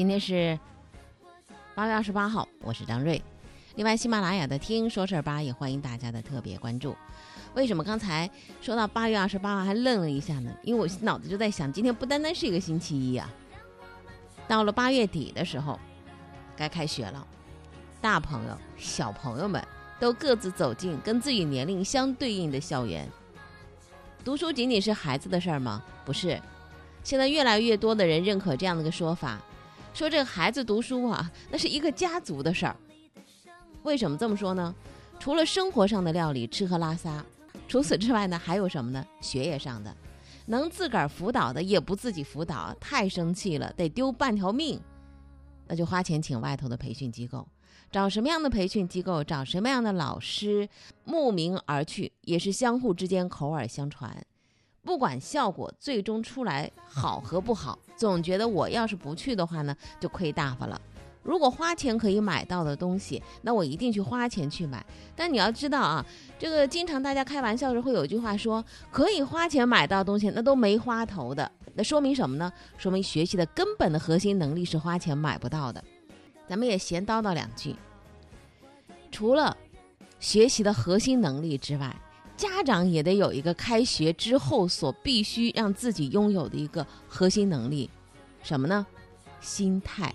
今天是八月二十八号，我是张瑞。另外，喜马拉雅的“听说事儿吧”也欢迎大家的特别关注。为什么刚才说到八月二十八号还愣了一下呢？因为我脑子就在想，今天不单单是一个星期一啊，到了八月底的时候，该开学了，大朋友、小朋友们都各自走进跟自己年龄相对应的校园。读书仅仅是孩子的事儿吗？不是，现在越来越多的人认可这样的一个说法。说这个孩子读书啊，那是一个家族的事儿。为什么这么说呢？除了生活上的料理，吃喝拉撒，除此之外呢，还有什么呢？学业上的，能自个儿辅导的也不自己辅导，太生气了，得丢半条命。那就花钱请外头的培训机构，找什么样的培训机构，找什么样的老师，慕名而去，也是相互之间口耳相传。不管效果最终出来好和不好，总觉得我要是不去的话呢，就亏大发了。如果花钱可以买到的东西，那我一定去花钱去买。但你要知道啊，这个经常大家开玩笑时会有句话说，可以花钱买到东西，那都没花头的。那说明什么呢？说明学习的根本的核心能力是花钱买不到的。咱们也闲叨叨两句，除了学习的核心能力之外。家长也得有一个开学之后所必须让自己拥有的一个核心能力，什么呢？心态。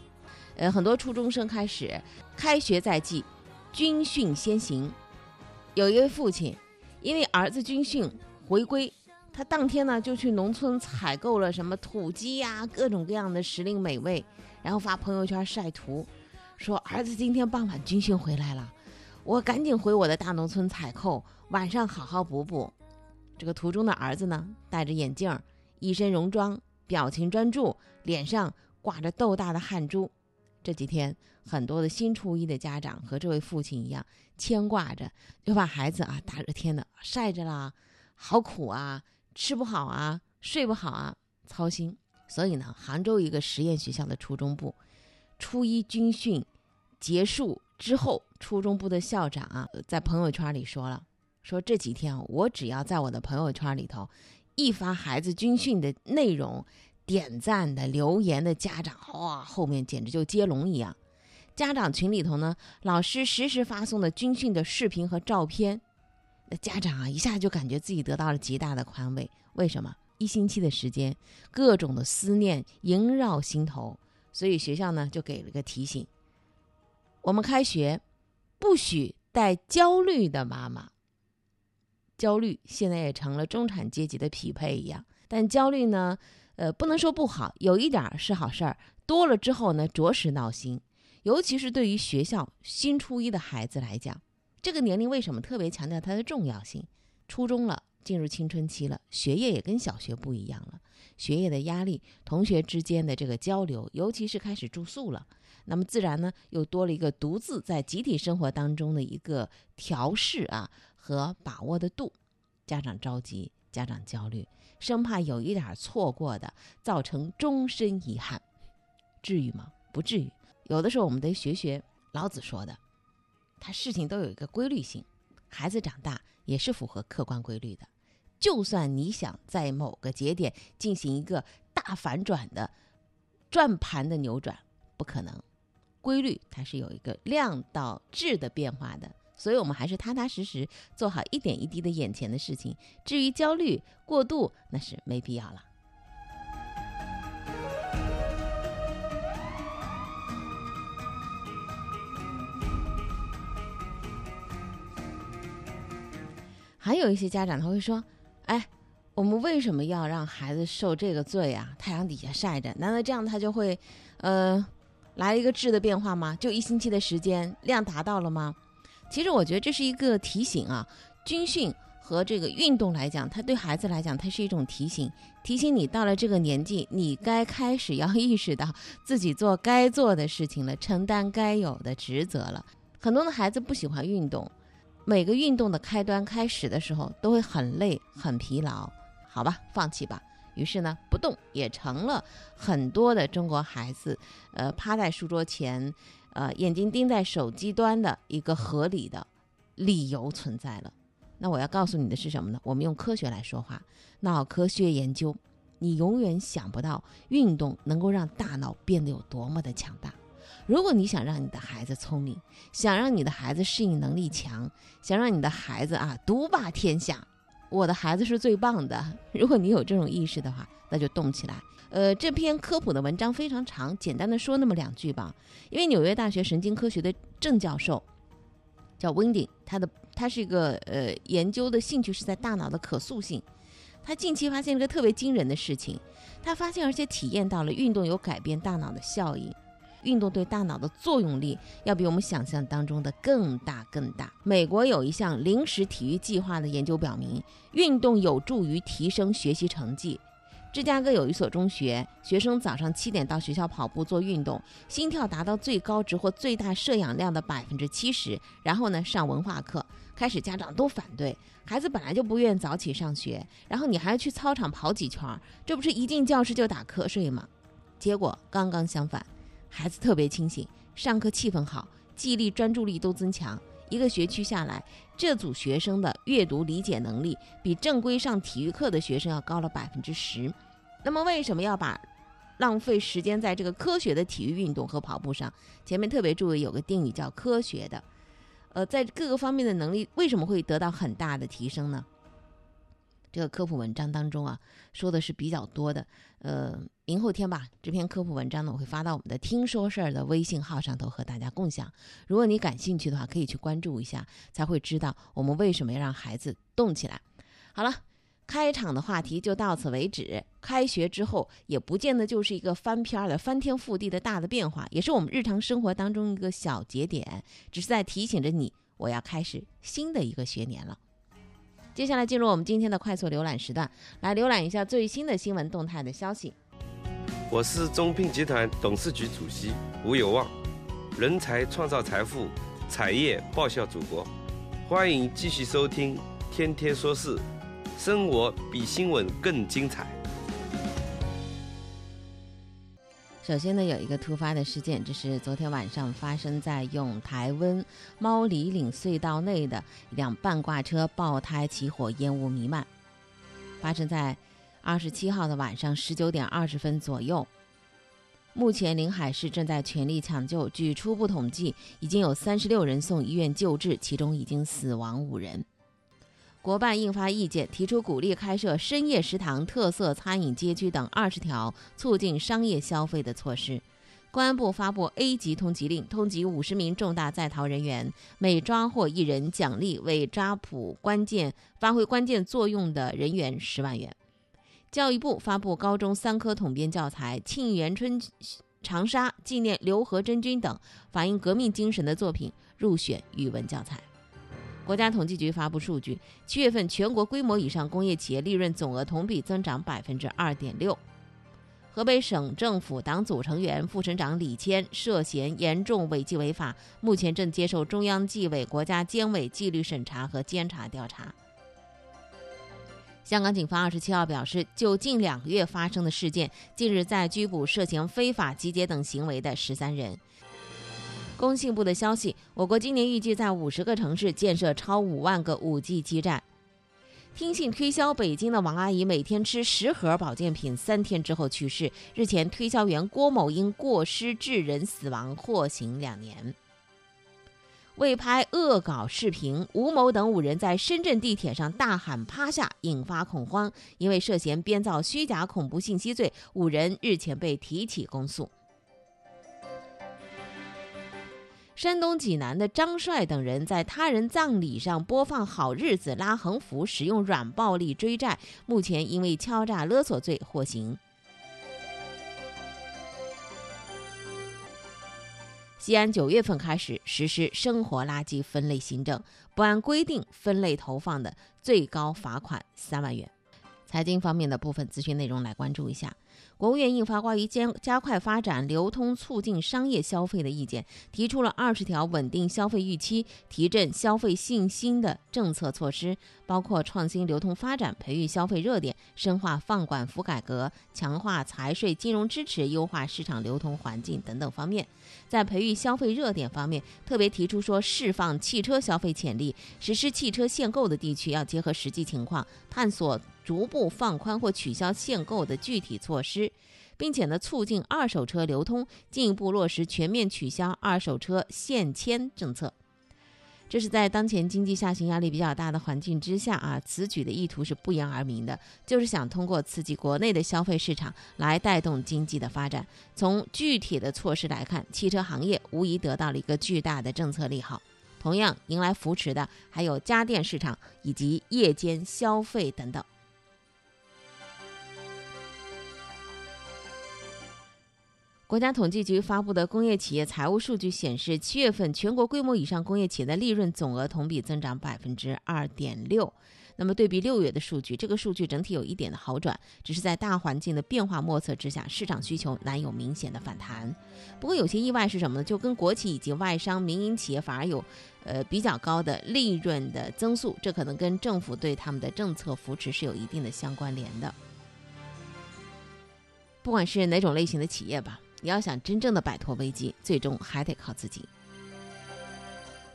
呃，很多初中生开始，开学在即，军训先行。有一位父亲，因为儿子军训回归，他当天呢就去农村采购了什么土鸡呀，各种各样的时令美味，然后发朋友圈晒图，说儿子今天傍晚军训回来了。我赶紧回我的大农村采购，晚上好好补补。这个途中的儿子呢，戴着眼镜，一身戎装，表情专注，脸上挂着豆大的汗珠。这几天，很多的新初一的家长和这位父亲一样，牵挂着，就把孩子啊，大热天的晒着啦，好苦啊，吃不好啊，睡不好啊，操心。所以呢，杭州一个实验学校的初中部，初一军训结束。之后，初中部的校长啊，在朋友圈里说了，说这几天，我只要在我的朋友圈里头一发孩子军训的内容，点赞的、留言的家长哇，后面简直就接龙一样。家长群里头呢，老师实时发送的军训的视频和照片，那家长啊，一下就感觉自己得到了极大的宽慰。为什么？一星期的时间，各种的思念萦绕心头，所以学校呢就给了个提醒。我们开学，不许带焦虑的妈妈。焦虑现在也成了中产阶级的匹配一样，但焦虑呢，呃，不能说不好，有一点是好事儿。多了之后呢，着实闹心，尤其是对于学校新初一的孩子来讲，这个年龄为什么特别强调它的重要性？初中了，进入青春期了，学业也跟小学不一样了，学业的压力，同学之间的这个交流，尤其是开始住宿了。那么自然呢，又多了一个独自在集体生活当中的一个调试啊和把握的度，家长着急，家长焦虑，生怕有一点错过的造成终身遗憾，至于吗？不至于。有的时候我们得学学老子说的，他事情都有一个规律性，孩子长大也是符合客观规律的。就算你想在某个节点进行一个大反转的转盘的扭转，不可能。规律它是有一个量到质的变化的，所以我们还是踏踏实实做好一点一滴的眼前的事情。至于焦虑过度，那是没必要了。还有一些家长他会说：“哎，我们为什么要让孩子受这个罪啊？太阳底下晒着，难道这样他就会，呃？”来了一个质的变化吗？就一星期的时间，量达到了吗？其实我觉得这是一个提醒啊。军训和这个运动来讲，它对孩子来讲，它是一种提醒，提醒你到了这个年纪，你该开始要意识到自己做该做的事情了，承担该有的职责了。很多的孩子不喜欢运动，每个运动的开端开始的时候都会很累、很疲劳，好吧，放弃吧。于是呢，不动也成了很多的中国孩子，呃，趴在书桌前，呃，眼睛盯在手机端的一个合理的理由存在了。那我要告诉你的是什么呢？我们用科学来说话，脑科学研究，你永远想不到运动能够让大脑变得有多么的强大。如果你想让你的孩子聪明，想让你的孩子适应能力强，想让你的孩子啊独霸天下，我的孩子是最棒的。如果你有这种意识的话，那就动起来。呃，这篇科普的文章非常长，简单的说那么两句吧。因为纽约大学神经科学的郑教授叫 Wendy，他的他是一个呃研究的兴趣是在大脑的可塑性。他近期发现了个特别惊人的事情，他发现而且体验到了运动有改变大脑的效应。运动对大脑的作用力要比我们想象当中的更大更大。美国有一项临时体育计划的研究表明，运动有助于提升学习成绩。芝加哥有一所中学，学生早上七点到学校跑步做运动，心跳达到最高值或最大摄氧量的百分之七十，然后呢上文化课。开始家长都反对，孩子本来就不愿早起上学，然后你还要去操场跑几圈，这不是一进教室就打瞌睡吗？结果刚刚相反。孩子特别清醒，上课气氛好，记忆力、专注力都增强。一个学期下来，这组学生的阅读理解能力比正规上体育课的学生要高了百分之十。那么，为什么要把浪费时间在这个科学的体育运动和跑步上？前面特别注意有个定语叫科学的，呃，在各个方面的能力为什么会得到很大的提升呢？这个科普文章当中啊，说的是比较多的。呃，明后天吧，这篇科普文章呢，我会发到我们的“听说事儿”的微信号上头和大家共享。如果你感兴趣的话，可以去关注一下，才会知道我们为什么要让孩子动起来。好了，开场的话题就到此为止。开学之后，也不见得就是一个翻篇儿的、翻天覆地的大的变化，也是我们日常生活当中一个小节点，只是在提醒着你，我要开始新的一个学年了。接下来进入我们今天的快速浏览时段，来浏览一下最新的新闻动态的消息。我是中聘集团董事局主席吴有望，人才创造财富，产业报效祖国，欢迎继续收听《天天说事》，生活比新闻更精彩。首先呢，有一个突发的事件，这是昨天晚上发生在永台温猫里岭隧道内的一辆半挂车爆胎起火，烟雾弥漫。发生在二十七号的晚上十九点二十分左右。目前临海市正在全力抢救，据初步统计，已经有三十六人送医院救治，其中已经死亡五人。国办印发意见，提出鼓励开设深夜食堂、特色餐饮街区等二十条促进商业消费的措施。公安部发布 A 级通缉令，通缉五十名重大在逃人员，每抓获一人，奖励为抓捕关键发挥关键作用的人员十万元。教育部发布高中三科统编教材，《沁园春长沙》纪念刘和珍君等反映革命精神的作品入选语文教材。国家统计局发布数据，七月份全国规模以上工业企业利润总额同比增长百分之二点六。河北省政府党组成员、副省长李谦涉嫌严重违纪违法，目前正接受中央纪委国家监委纪律审查和监察调查。香港警方二十七号表示，就近两个月发生的事件，近日在拘捕涉嫌非法集结等行为的十三人。工信部的消息，我国今年预计在五十个城市建设超五万个五 G 基站。听信推销北京的王阿姨每天吃十盒保健品，三天之后去世。日前，推销员郭某因过失致人死亡，获刑两年。为拍恶搞视频，吴某等五人在深圳地铁上大喊“趴下”，引发恐慌。因为涉嫌编造虚假恐怖信息罪，五人日前被提起公诉。山东济南的张帅等人在他人葬礼上播放《好日子》拉横幅，使用软暴力追债，目前因为敲诈勒索罪获刑。西安九月份开始实施生活垃圾分类新政，不按规定分类投放的，最高罚款三万元。财经方面的部分资讯内容来关注一下。国务院印发关于加加快发展流通、促进商业消费的意见，提出了二十条稳定消费预期、提振消费信心的政策措施，包括创新流通发展、培育消费热点、深化放管服改革、强化财税金融支持、优化市场流通环境等等方面。在培育消费热点方面，特别提出说，释放汽车消费潜力，实施汽车限购的地区要结合实际情况，探索。逐步放宽或取消限购的具体措施，并且呢，促进二手车流通，进一步落实全面取消二手车限迁政策。这是在当前经济下行压力比较大的环境之下啊，此举的意图是不言而明的，就是想通过刺激国内的消费市场来带动经济的发展。从具体的措施来看，汽车行业无疑得到了一个巨大的政策利好。同样迎来扶持的还有家电市场以及夜间消费等等。国家统计局发布的工业企业财务数据显示，七月份全国规模以上工业企业的利润总额同比增长百分之二点六。那么对比六月的数据，这个数据整体有一点的好转，只是在大环境的变化莫测之下，市场需求难有明显的反弹。不过有些意外是什么呢？就跟国企以及外商、民营企业反而有，呃比较高的利润的增速，这可能跟政府对他们的政策扶持是有一定的相关联的。不管是哪种类型的企业吧。你要想真正的摆脱危机，最终还得靠自己。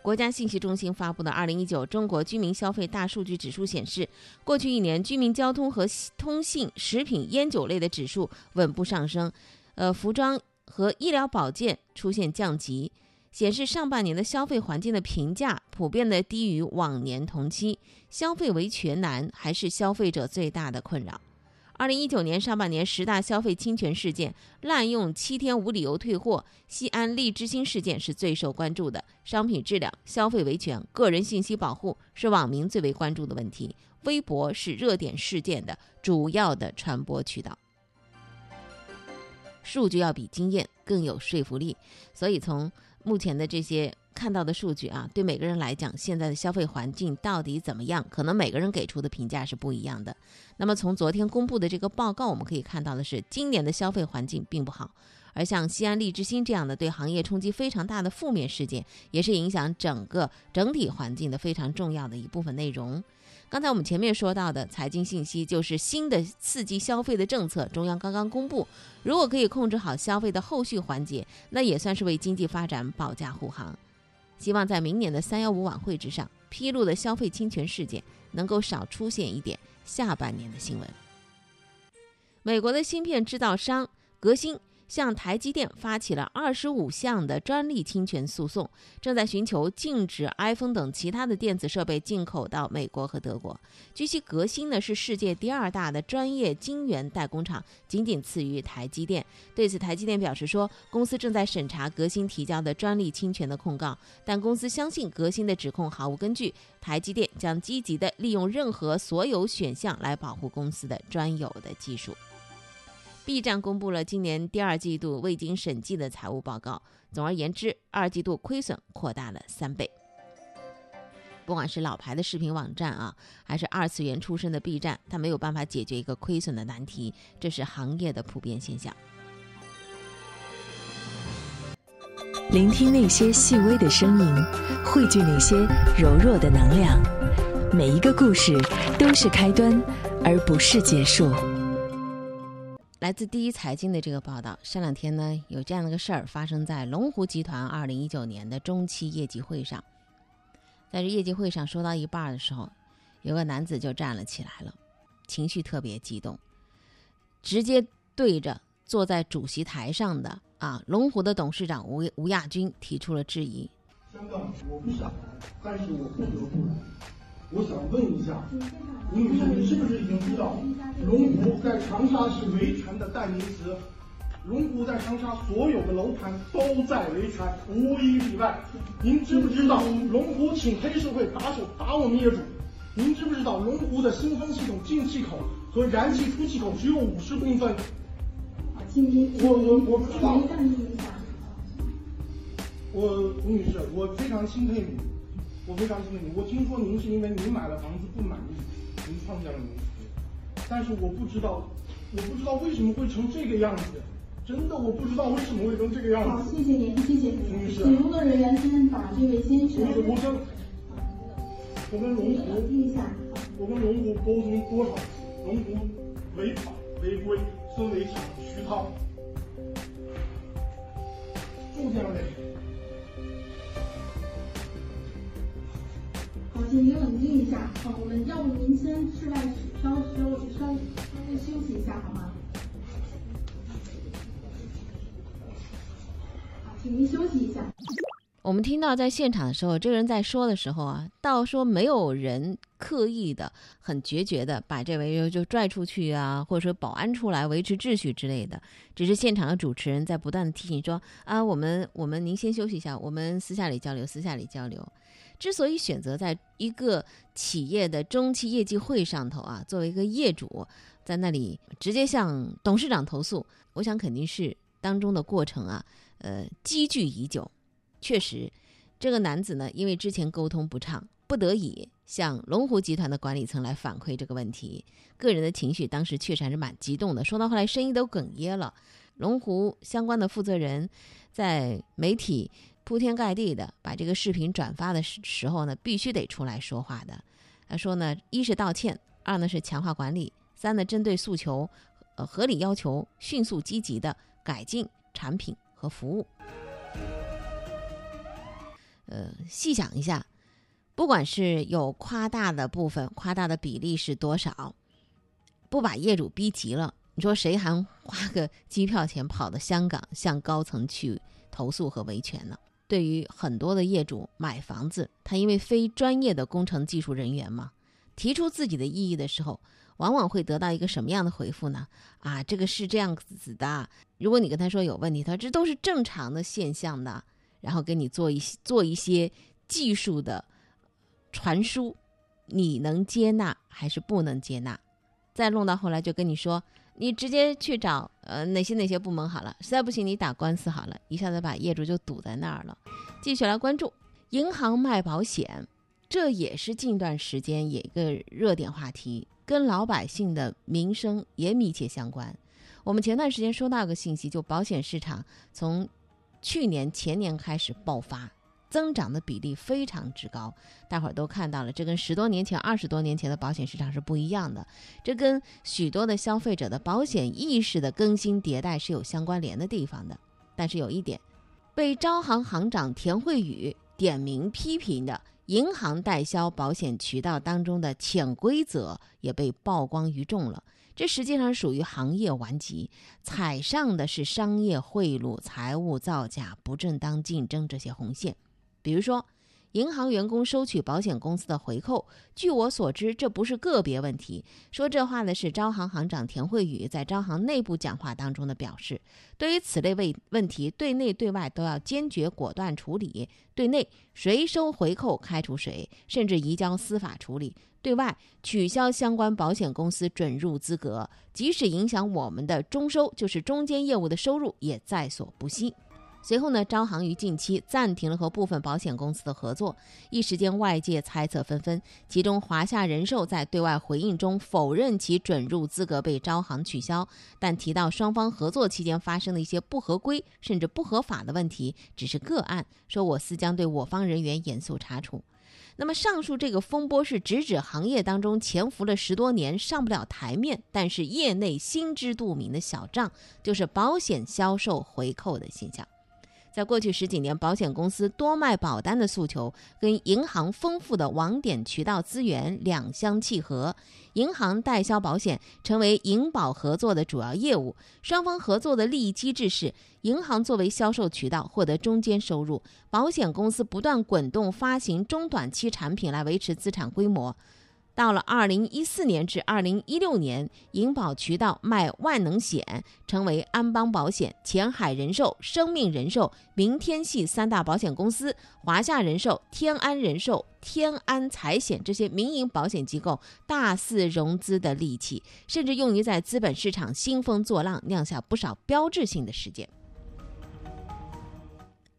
国家信息中心发布的《二零一九中国居民消费大数据指数》显示，过去一年居民交通和通信、食品、烟酒类的指数稳步上升，呃，服装和医疗保健出现降级，显示上半年的消费环境的评价普遍的低于往年同期，消费维权难还是消费者最大的困扰。二零一九年上半年十大消费侵权事件，滥用七天无理由退货、西安利之星事件是最受关注的。商品质量、消费维权、个人信息保护是网民最为关注的问题。微博是热点事件的主要的传播渠道。数据要比经验更有说服力，所以从目前的这些。看到的数据啊，对每个人来讲，现在的消费环境到底怎么样？可能每个人给出的评价是不一样的。那么从昨天公布的这个报告，我们可以看到的是，今年的消费环境并不好。而像西安利之星这样的对行业冲击非常大的负面事件，也是影响整个整体环境的非常重要的一部分内容。刚才我们前面说到的财经信息，就是新的刺激消费的政策，中央刚刚公布。如果可以控制好消费的后续环节，那也算是为经济发展保驾护航。希望在明年的三幺五晚会之上，披露的消费侵权事件能够少出现一点下半年的新闻。美国的芯片制造商革新。向台积电发起了二十五项的专利侵权诉讼，正在寻求禁止 iPhone 等其他的电子设备进口到美国和德国。据悉，革新呢是世界第二大的专业晶圆代工厂，仅仅次于台积电。对此，台积电表示说，公司正在审查革新提交的专利侵权的控告，但公司相信革新的指控毫无根据。台积电将积极的利用任何所有选项来保护公司的专有的技术。B 站公布了今年第二季度未经审计的财务报告。总而言之，二季度亏损扩大了三倍。不管是老牌的视频网站啊，还是二次元出身的 B 站，它没有办法解决一个亏损的难题，这是行业的普遍现象。聆听那些细微的声音，汇聚那些柔弱的能量。每一个故事都是开端，而不是结束。来自第一财经的这个报道，上两天呢有这样的个事儿发生在龙湖集团二零一九年的中期业绩会上，在这业绩会上说到一半的时候，有个男子就站了起来了，情绪特别激动，直接对着坐在主席台上的啊龙湖的董事长吴吴亚军提出了质疑。香港我不想来，但是我不得不来。我想问一下，吴女士，你是不是已经知道，龙湖在长沙是维权的代名词？龙湖在长沙所有的楼盘都在维权，无一例外。您知不知道，龙湖请黑社会打手打我们业主？您知不知道，龙湖的新风系统进气口和燃气出气口只有五十公分？我我我不知道。我吴女士，我非常钦佩你。我非常敬佩你。我听说您是因为您买了房子不满意，您创建了但是我不知道我不知道为什么会成这个样子，真的我不知道为什么会成这个样子好，谢谢您，谢谢您女士请工作人员先把这位先生我跟我跟龙湖，一下。我跟龙湖沟通多少次，龙湖违法违规，孙伟强徐涛，就这样请您冷静一下。好，我们要不您先室外稍稍稍稍稍微休息一下好吗？好，请您休息一下。我们听到在现场的时候，这个人在说的时候啊，倒说没有人刻意的、很决绝的把这位就拽出去啊，或者说保安出来维持秩序之类的，只是现场的主持人在不断的提醒说啊，我们我们您先休息一下，我们私下里交流，私下里交流。之所以选择在一个企业的中期业绩会上头啊，作为一个业主，在那里直接向董事长投诉，我想肯定是当中的过程啊，呃，积聚已久。确实，这个男子呢，因为之前沟通不畅，不得已向龙湖集团的管理层来反馈这个问题。个人的情绪当时确实还是蛮激动的，说到后来声音都哽咽了。龙湖相关的负责人在媒体铺天盖地的把这个视频转发的时时候呢，必须得出来说话的。他说呢，一是道歉，二呢是强化管理，三呢针对诉求，呃合理要求，迅速积极的改进产品和服务。呃，细想一下，不管是有夸大的部分，夸大的比例是多少，不把业主逼急了，你说谁还花个机票钱跑到香港向高层去投诉和维权呢？对于很多的业主买房子，他因为非专业的工程技术人员嘛，提出自己的异议的时候，往往会得到一个什么样的回复呢？啊，这个是这样子的。如果你跟他说有问题，他说这都是正常的现象的。然后给你做一些做一些技术的传输，你能接纳还是不能接纳？再弄到后来就跟你说，你直接去找呃哪些哪些部门好了，实在不行你打官司好了，一下子把业主就堵在那儿了。继续来关注银行卖保险，这也是近段时间也一个热点话题，跟老百姓的民生也密切相关。我们前段时间收到个信息，就保险市场从去年前年开始爆发，增长的比例非常之高。大伙儿都看到了，这跟十多年前、二十多年前的保险市场是不一样的。这跟许多的消费者的保险意识的更新迭代是有相关联的地方的。但是有一点，被招行行长田慧宇点名批评的银行代销保险渠道当中的潜规则也被曝光于众了。这实际上属于行业顽疾，踩上的是商业贿赂、财务造假、不正当竞争这些红线。比如说，银行员工收取保险公司的回扣，据我所知，这不是个别问题。说这话的是招行行长田慧宇在招行内部讲话当中的表示。对于此类问问题，对内对外都要坚决果断处理。对内，谁收回扣开除谁，甚至移交司法处理。对外取消相关保险公司准入资格，即使影响我们的中收，就是中间业务的收入，也在所不惜。随后呢，招行于近期暂停了和部分保险公司的合作，一时间外界猜测纷纷。其中，华夏人寿在对外回应中否认其准入资格被招行取消，但提到双方合作期间发生的一些不合规甚至不合法的问题只是个案，说我司将对我方人员严肃查处。那么，上述这个风波是直指行业当中潜伏了十多年、上不了台面，但是业内心知肚明的小账，就是保险销售回扣的现象。在过去十几年，保险公司多卖保单的诉求跟银行丰富的网点渠道资源两相契合，银行代销保险成为银保合作的主要业务。双方合作的利益机制是，银行作为销售渠道获得中间收入，保险公司不断滚动发行中短期产品来维持资产规模。到了二零一四年至二零一六年，银保渠道卖万能险，成为安邦保险、前海人寿、生命人寿、明天系三大保险公司，华夏人寿、天安人寿、天安财险这些民营保险机构大肆融资的利器，甚至用于在资本市场兴风作浪，酿下不少标志性的事件。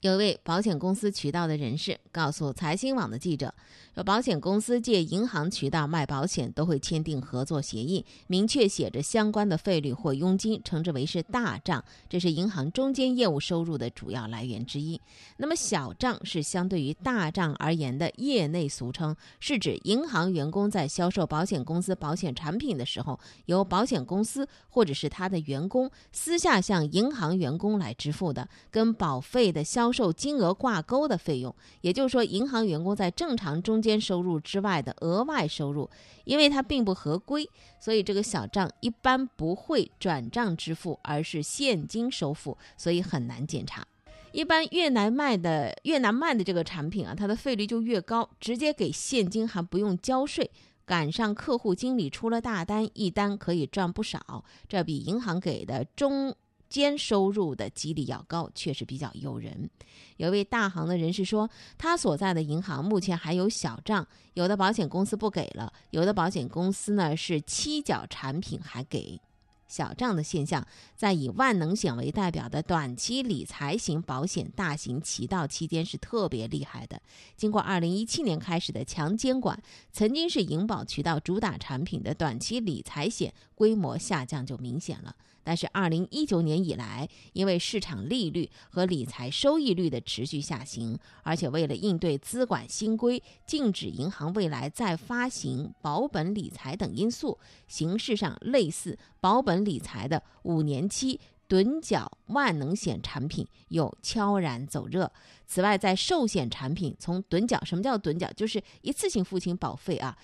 有一位保险公司渠道的人士告诉财新网的记者，说保险公司借银行渠道卖保险都会签订合作协议，明确写着相关的费率或佣金，称之为是大账，这是银行中间业务收入的主要来源之一。那么小账是相对于大账而言的业内俗称，是指银行员工在销售保险公司保险产品的时候，由保险公司或者是他的员工私下向银行员工来支付的，跟保费的销销售金额挂钩的费用，也就是说，银行员工在正常中间收入之外的额外收入，因为它并不合规，所以这个小账一般不会转账支付，而是现金收付，所以很难检查。一般越南卖的越南卖的这个产品啊，它的费率就越高，直接给现金还不用交税，赶上客户经理出了大单，一单可以赚不少，这比银行给的中。间收入的几率要高，确实比较诱人。有一位大行的人士说，他所在的银行目前还有小账，有的保险公司不给了，有的保险公司呢是期缴产品还给。小账的现象，在以万能险为代表的短期理财型保险大行其道期间是特别厉害的。经过二零一七年开始的强监管，曾经是银保渠道主打产品的短期理财险规模下降就明显了。但是，二零一九年以来，因为市场利率和理财收益率的持续下行，而且为了应对资管新规禁止银行未来再发行保本理财等因素，形式上类似保本理财的五年期趸缴万能险产品又悄然走热。此外，在寿险产品从趸缴，什么叫趸缴？就是一次性付清保费啊，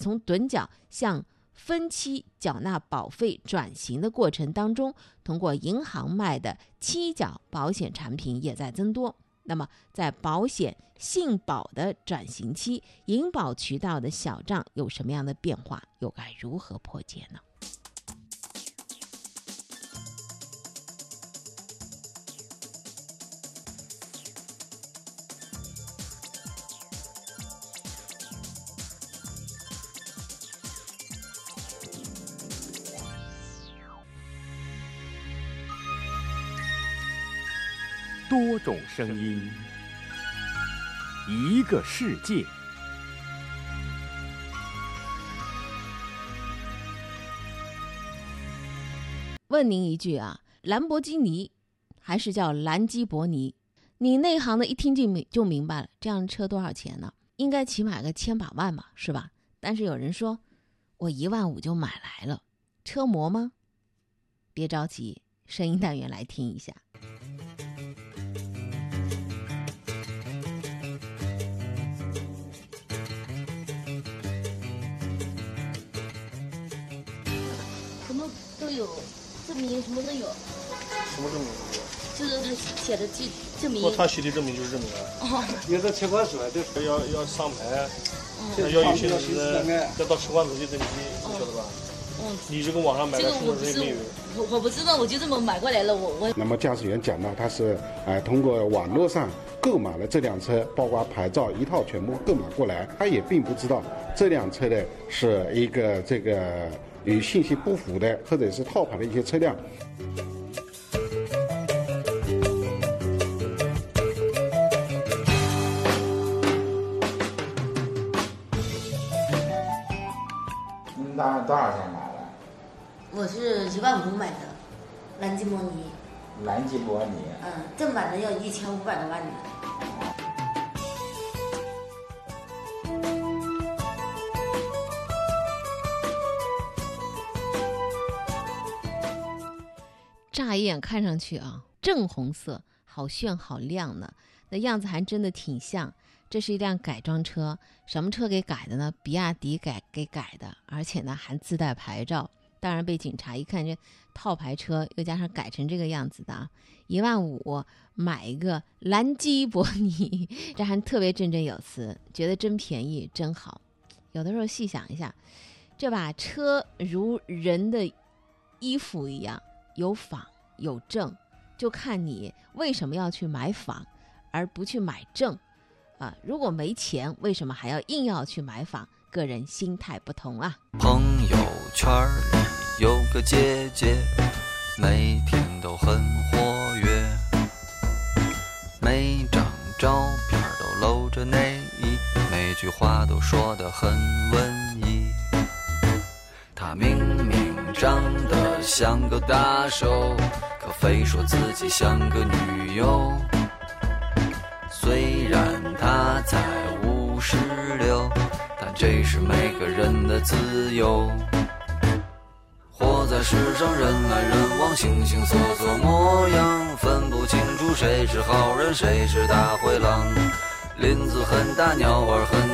从趸缴向。分期缴纳保费转型的过程当中，通过银行卖的期缴保险产品也在增多。那么，在保险信保的转型期，银保渠道的小账有什么样的变化？又该如何破解呢？多种声音，一个世界。问您一句啊，兰博基尼还是叫兰基博尼？你内行的一听就明就明白了，这辆车多少钱呢？应该起码个千把万吧，是吧？但是有人说，我一万五就买来了，车模吗？别着急，声音单元来听一下。有证明，什么都有。什么证明？就是他写的证证明。他写的证明就是证明啊。哦。有的车管所都要要上牌，嗯要有些是要到车管所去登记，你晓得吧？嗯。你这个网上买的是不是没有？我我不知道，我就这么买过来了。我我。那么驾驶员讲呢，他是呃通过网络上购买了这辆车，包括牌照一套全部购买过来，他也并不知道这辆车的是一个这个。与信息不符的，或者是套牌的一些车辆。你打多少钱买的？我是一万五买的，兰基摩尼。兰基摩尼。嗯，正版的要一千五百多万呢。乍一眼看上去啊，正红色，好炫好亮呢，那样子还真的挺像。这是一辆改装车，什么车给改的呢？比亚迪改给改的，而且呢还自带牌照。当然被警察一看，这套牌车又加上改成这个样子的，一万五买一个兰基博尼，这还特别振振有词，觉得真便宜真好。有的时候细想一下，这把车如人的衣服一样。有仿有证，就看你为什么要去买房，而不去买证，啊！如果没钱，为什么还要硬要去买房？个人心态不同啊。朋友圈里有个姐姐，每天都很活跃，每张照片都露着内衣，每句话都说得很文艺。他明明长得像个大手，可非说自己像个女友。虽然他才五十六，但这是每个人的自由。活在世上，人来人往，形形色色模样，分不清楚谁是好人，谁是大灰狼。林子很大，鸟儿很，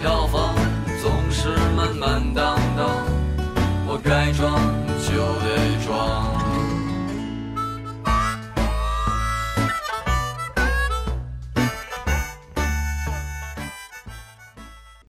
票房总是满满当当，我改装。